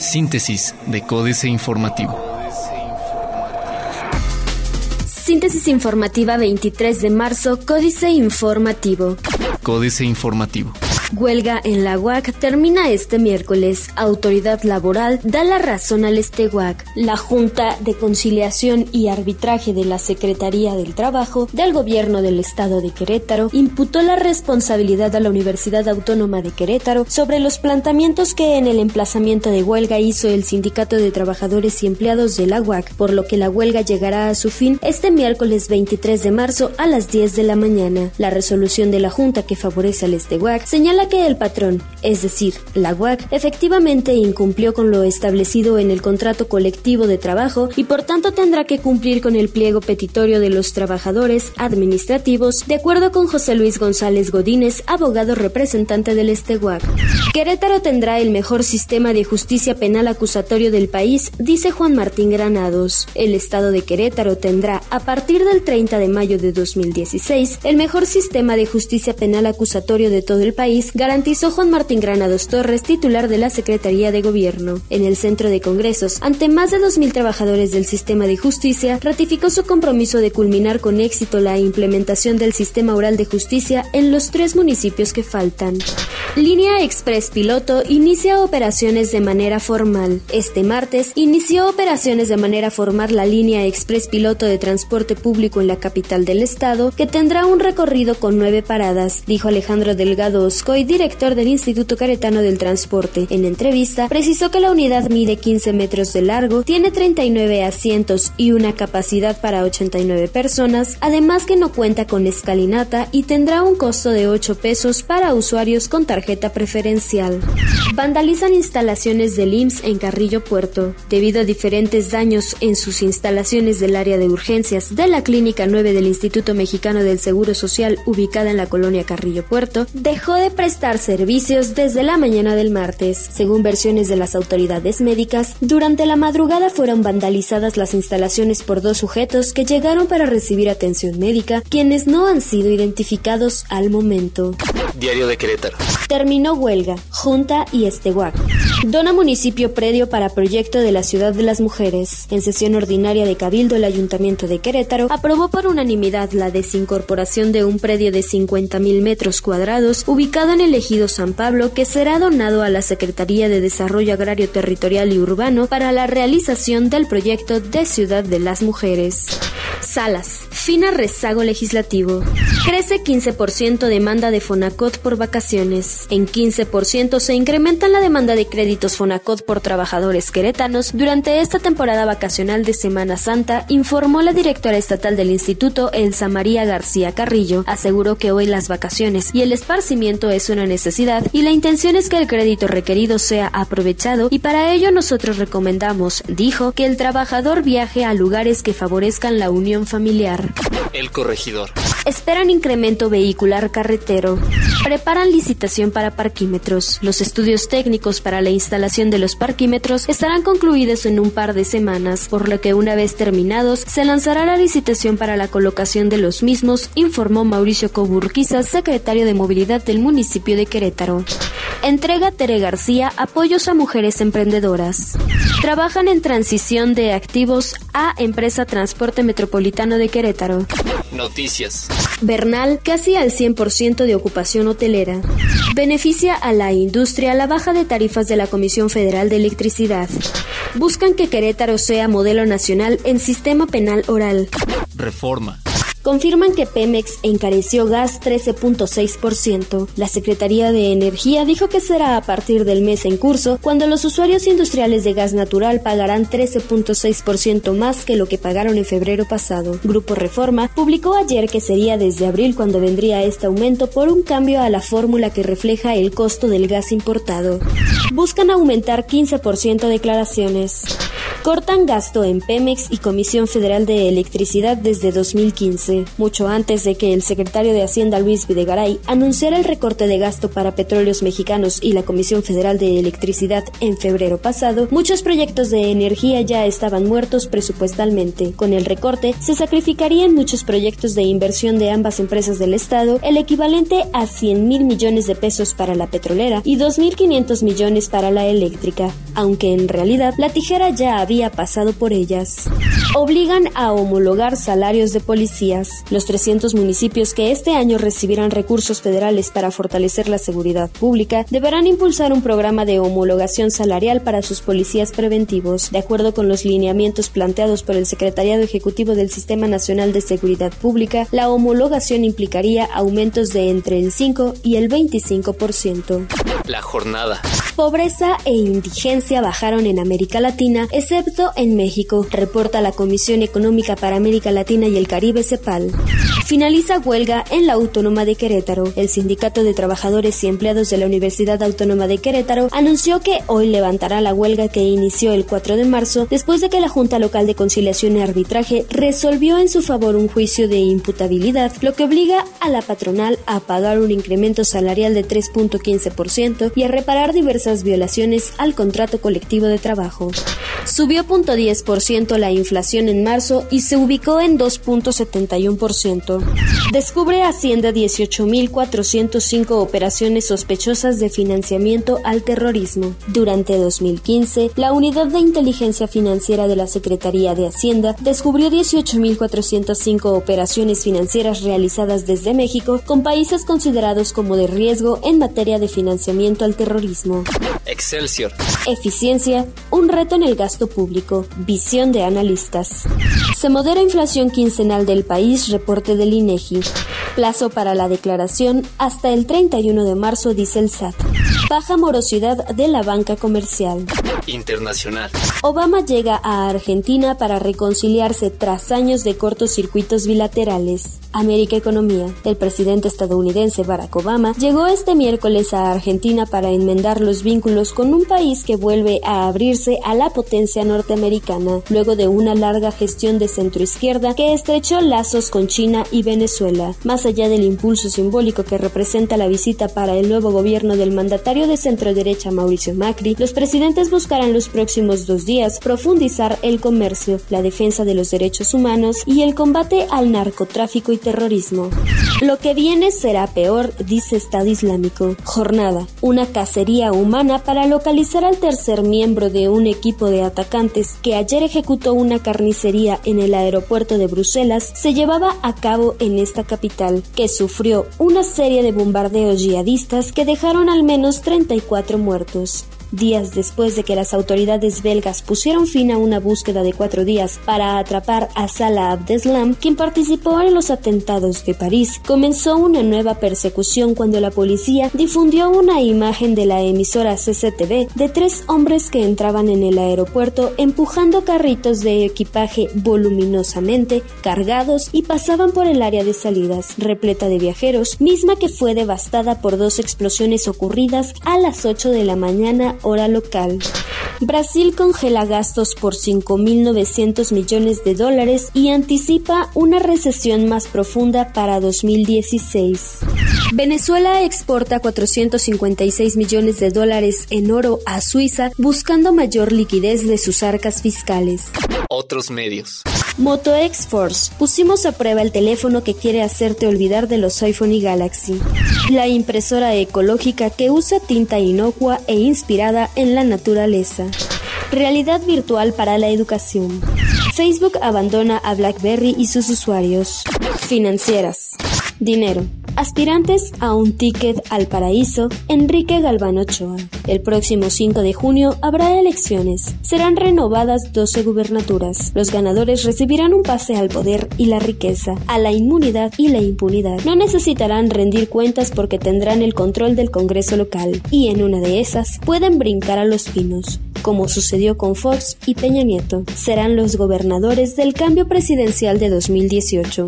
Síntesis de Códice Informativo. Síntesis informativa 23 de marzo, Códice Informativo. Códice Informativo. Huelga en la UAC termina este miércoles. Autoridad laboral da la razón al Esteguac. La Junta de Conciliación y Arbitraje de la Secretaría del Trabajo del Gobierno del Estado de Querétaro imputó la responsabilidad a la Universidad Autónoma de Querétaro sobre los planteamientos que en el emplazamiento de huelga hizo el Sindicato de Trabajadores y Empleados de la UAC, por lo que la huelga llegará a su fin este miércoles 23 de marzo a las 10 de la mañana. La resolución de la Junta que favorece al Esteguac señala que el patrón, es decir, la UAC, efectivamente incumplió con lo establecido en el contrato colectivo de trabajo y por tanto tendrá que cumplir con el pliego petitorio de los trabajadores administrativos, de acuerdo con José Luis González Godínez, abogado representante del Esteguac. Querétaro tendrá el mejor sistema de justicia penal acusatorio del país, dice Juan Martín Granados. El estado de Querétaro tendrá, a partir del 30 de mayo de 2016, el mejor sistema de justicia penal acusatorio de todo el país garantizó Juan Martín Granados Torres, titular de la Secretaría de Gobierno. En el centro de congresos, ante más de 2.000 trabajadores del sistema de justicia, ratificó su compromiso de culminar con éxito la implementación del sistema oral de justicia en los tres municipios que faltan. Línea Express Piloto inicia operaciones de manera formal. Este martes inició operaciones de manera formal la línea Express Piloto de transporte público en la capital del estado, que tendrá un recorrido con nueve paradas, dijo Alejandro Delgado Oscoy director del Instituto Caretano del Transporte. En entrevista, precisó que la unidad mide 15 metros de largo, tiene 39 asientos y una capacidad para 89 personas, además que no cuenta con escalinata y tendrá un costo de 8 pesos para usuarios con tarjeta preferencial. Vandalizan instalaciones del IMSS en Carrillo Puerto. Debido a diferentes daños en sus instalaciones del área de urgencias de la Clínica 9 del Instituto Mexicano del Seguro Social ubicada en la colonia Carrillo Puerto, dejó de prestar servicios desde la mañana del martes. Según versiones de las autoridades médicas, durante la madrugada fueron vandalizadas las instalaciones por dos sujetos que llegaron para recibir atención médica, quienes no han sido identificados al momento. Diario de Querétaro. Terminó huelga, Junta y Esteguac. Dona municipio predio para proyecto de la Ciudad de las Mujeres. En sesión ordinaria de Cabildo, el Ayuntamiento de Querétaro aprobó por unanimidad la desincorporación de un predio de 50.000 metros cuadrados ubicado en el ejido San Pablo que será donado a la Secretaría de Desarrollo Agrario Territorial y Urbano para la realización del proyecto de Ciudad de las Mujeres. Salas. Fina rezago legislativo. Crece 15% demanda de Fonacot por vacaciones. En 15% se incrementa la demanda de créditos Fonacot por trabajadores queretanos durante esta temporada vacacional de Semana Santa, informó la directora estatal del instituto, Elsa María García Carrillo. Aseguró que hoy las vacaciones y el esparcimiento es una necesidad y la intención es que el crédito requerido sea aprovechado y para ello nosotros recomendamos, dijo, que el trabajador viaje a lugares que favorezcan la unión familiar. El corregidor. Esperan incremento vehicular carretero. Preparan licitación para parquímetros. Los estudios técnicos para la instalación de los parquímetros estarán concluidos en un par de semanas, por lo que una vez terminados se lanzará la licitación para la colocación de los mismos, informó Mauricio Coburquiza, secretario de Movilidad del municipio de Querétaro. Entrega Tere García apoyos a mujeres emprendedoras. Trabajan en transición de activos a Empresa Transporte Metropolitano de Querétaro. Noticias. Bernal, casi al 100% de ocupación hotelera. Beneficia a la industria la baja de tarifas de la Comisión Federal de Electricidad. Buscan que Querétaro sea modelo nacional en sistema penal oral. Reforma confirman que Pemex encareció gas 13.6%. La Secretaría de Energía dijo que será a partir del mes en curso cuando los usuarios industriales de gas natural pagarán 13.6% más que lo que pagaron en febrero pasado. Grupo Reforma publicó ayer que sería desde abril cuando vendría este aumento por un cambio a la fórmula que refleja el costo del gas importado. Buscan aumentar 15% declaraciones. Cortan gasto en Pemex y Comisión Federal de Electricidad desde 2015, mucho antes de que el secretario de Hacienda Luis Videgaray anunciara el recorte de gasto para petróleos mexicanos y la Comisión Federal de Electricidad en febrero pasado, muchos proyectos de energía ya estaban muertos presupuestalmente. Con el recorte, se sacrificarían muchos proyectos de inversión de ambas empresas del Estado, el equivalente a 100 mil millones de pesos para la petrolera y 2.500 millones para la eléctrica, aunque en realidad la tijera ya había pasado por ellas. Obligan a homologar salarios de policías. Los 300 municipios que este año recibirán recursos federales para fortalecer la seguridad pública deberán impulsar un programa de homologación salarial para sus policías preventivos, de acuerdo con los lineamientos planteados por el Secretariado Ejecutivo del Sistema Nacional de Seguridad Pública. La homologación implicaría aumentos de entre el 5 y el 25%. La jornada. Pobreza e indigencia bajaron en América Latina, excepto en México, reporta la Comisión Económica para América Latina y el Caribe CEPAL. Finaliza huelga en la Autónoma de Querétaro. El Sindicato de Trabajadores y Empleados de la Universidad Autónoma de Querétaro anunció que hoy levantará la huelga que inició el 4 de marzo después de que la Junta Local de Conciliación y Arbitraje resolvió en su favor un juicio de imputabilidad, lo que obliga a la patronal a pagar un incremento salarial de 3.15% y a reparar diversas violaciones al contrato colectivo de trabajo. Subió 0.10% la inflación en marzo y se ubicó en 2.71%. Descubre Hacienda 18.405 operaciones sospechosas de financiamiento al terrorismo. Durante 2015, la Unidad de Inteligencia Financiera de la Secretaría de Hacienda descubrió 18.405 operaciones financieras realizadas desde México con países considerados como de riesgo en materia de financiamiento al terrorismo. Excelsior. Eficiencia, un reto en el gasto público. Visión de analistas. Se modera inflación quincenal del país, reporte del INEGI. Plazo para la declaración hasta el 31 de marzo, dice el SAT. Baja morosidad de la banca comercial. Internacional. Obama llega a Argentina para reconciliarse tras años de cortocircuitos bilaterales. América Economía. El presidente estadounidense Barack Obama llegó este miércoles a Argentina para enmendar los vínculos con un país que vuelve a abrirse a la potencia norteamericana, luego de una larga gestión de centroizquierda que estrechó lazos con China y Venezuela. Más allá del impulso simbólico que representa la visita para el nuevo gobierno del mandatario de centro-derecha Mauricio Macri, los presidentes buscarán los próximos dos días profundizar el comercio, la defensa de los derechos humanos y el combate al narcotráfico y terrorismo. Lo que viene será peor, dice Estado Islámico. Jornada. Una cacería humana para localizar al tercer miembro de un equipo de atacantes que ayer ejecutó una carnicería en el aeropuerto de Bruselas se llevaba a cabo en esta capital, que sufrió una serie de bombardeos yihadistas que dejaron al menos 34 muertos días después de que las autoridades belgas pusieron fin a una búsqueda de cuatro días para atrapar a Salah Abdeslam, quien participó en los atentados de París, comenzó una nueva persecución cuando la policía difundió una imagen de la emisora CCTV de tres hombres que entraban en el aeropuerto empujando carritos de equipaje voluminosamente cargados y pasaban por el área de salidas, repleta de viajeros, misma que fue devastada por dos explosiones ocurridas a las 8 de la mañana hora local. Brasil congela gastos por 5.900 millones de dólares y anticipa una recesión más profunda para 2016. Venezuela exporta 456 millones de dólares en oro a Suiza buscando mayor liquidez de sus arcas fiscales. Otros medios. Moto X-Force. Pusimos a prueba el teléfono que quiere hacerte olvidar de los iPhone y Galaxy. La impresora ecológica que usa tinta inocua e inspirada en la naturaleza. Realidad virtual para la educación. Facebook abandona a BlackBerry y sus usuarios. Financieras. Dinero. Aspirantes a un ticket al paraíso, Enrique Galván Ochoa. El próximo 5 de junio habrá elecciones. Serán renovadas 12 gubernaturas. Los ganadores recibirán un pase al poder y la riqueza, a la inmunidad y la impunidad. No necesitarán rendir cuentas porque tendrán el control del Congreso local. Y en una de esas pueden brincar a los pinos como sucedió con Fox y Peña Nieto. Serán los gobernadores del cambio presidencial de 2018.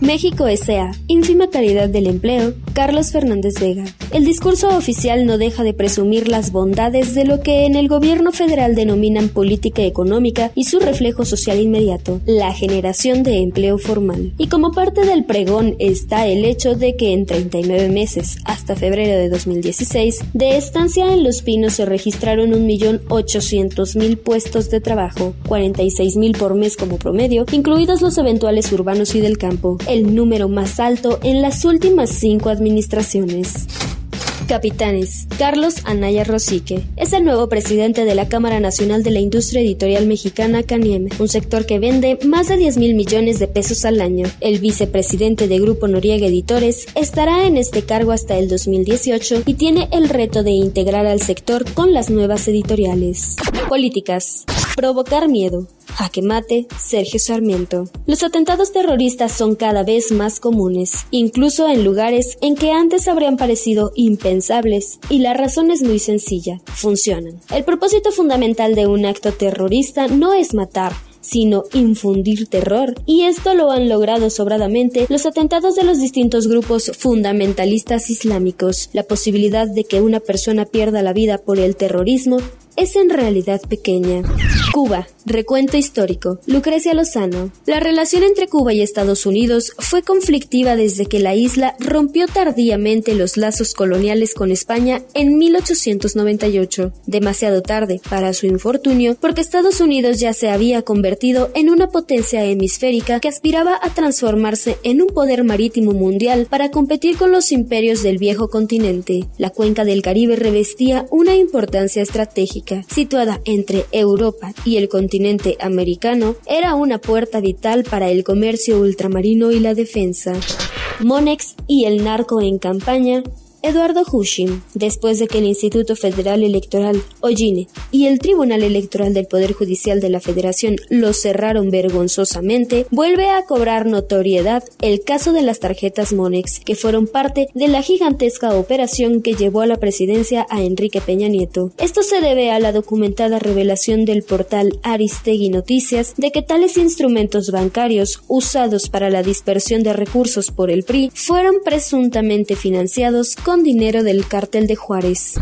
México S.A. Ínfima calidad del empleo, Carlos Fernández Vega. El discurso oficial no deja de presumir las bondades de lo que en el gobierno federal denominan política económica y su reflejo social inmediato, la generación de empleo formal. Y como parte del pregón está el hecho de que en 39 meses, hasta febrero de 2016, de estancia en Los Pinos se registraron 1.800.000 puestos de trabajo, 46.000 por mes como promedio, incluidos los eventuales urbanos y del campo, el número más alto en las últimas cinco administraciones. Capitanes. Carlos Anaya Rosique es el nuevo presidente de la Cámara Nacional de la Industria Editorial Mexicana CANIEM, un sector que vende más de 10 mil millones de pesos al año. El vicepresidente de Grupo Noriega Editores estará en este cargo hasta el 2018 y tiene el reto de integrar al sector con las nuevas editoriales. Políticas. Provocar miedo. Jaque mate, Sergio Sarmiento. Los atentados terroristas son cada vez más comunes, incluso en lugares en que antes habrían parecido impensables, y la razón es muy sencilla, funcionan. El propósito fundamental de un acto terrorista no es matar, sino infundir terror, y esto lo han logrado sobradamente los atentados de los distintos grupos fundamentalistas islámicos. La posibilidad de que una persona pierda la vida por el terrorismo es en realidad pequeña. Cuba, recuento histórico. Lucrecia Lozano. La relación entre Cuba y Estados Unidos fue conflictiva desde que la isla rompió tardíamente los lazos coloniales con España en 1898, demasiado tarde para su infortunio, porque Estados Unidos ya se había convertido en una potencia hemisférica que aspiraba a transformarse en un poder marítimo mundial para competir con los imperios del viejo continente. La cuenca del Caribe revestía una importancia estratégica situada entre Europa y el continente americano, era una puerta vital para el comercio ultramarino y la defensa. Monex y el narco en campaña Eduardo Hushim, después de que el Instituto Federal Electoral, OINE, y el Tribunal Electoral del Poder Judicial de la Federación lo cerraron vergonzosamente, vuelve a cobrar notoriedad el caso de las tarjetas Monex, que fueron parte de la gigantesca operación que llevó a la presidencia a Enrique Peña Nieto. Esto se debe a la documentada revelación del portal Aristegui Noticias de que tales instrumentos bancarios usados para la dispersión de recursos por el PRI fueron presuntamente financiados dinero del cártel de Juárez.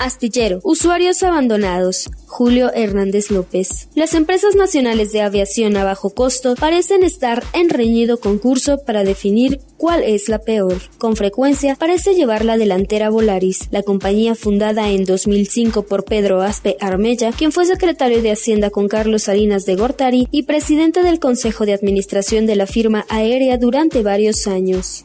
Astillero. Usuarios abandonados. Julio Hernández López. Las empresas nacionales de aviación a bajo costo parecen estar en reñido concurso para definir cuál es la peor. Con frecuencia parece llevar la delantera Volaris, la compañía fundada en 2005 por Pedro Aspe Armella, quien fue secretario de Hacienda con Carlos Salinas de Gortari y presidente del Consejo de Administración de la firma aérea durante varios años.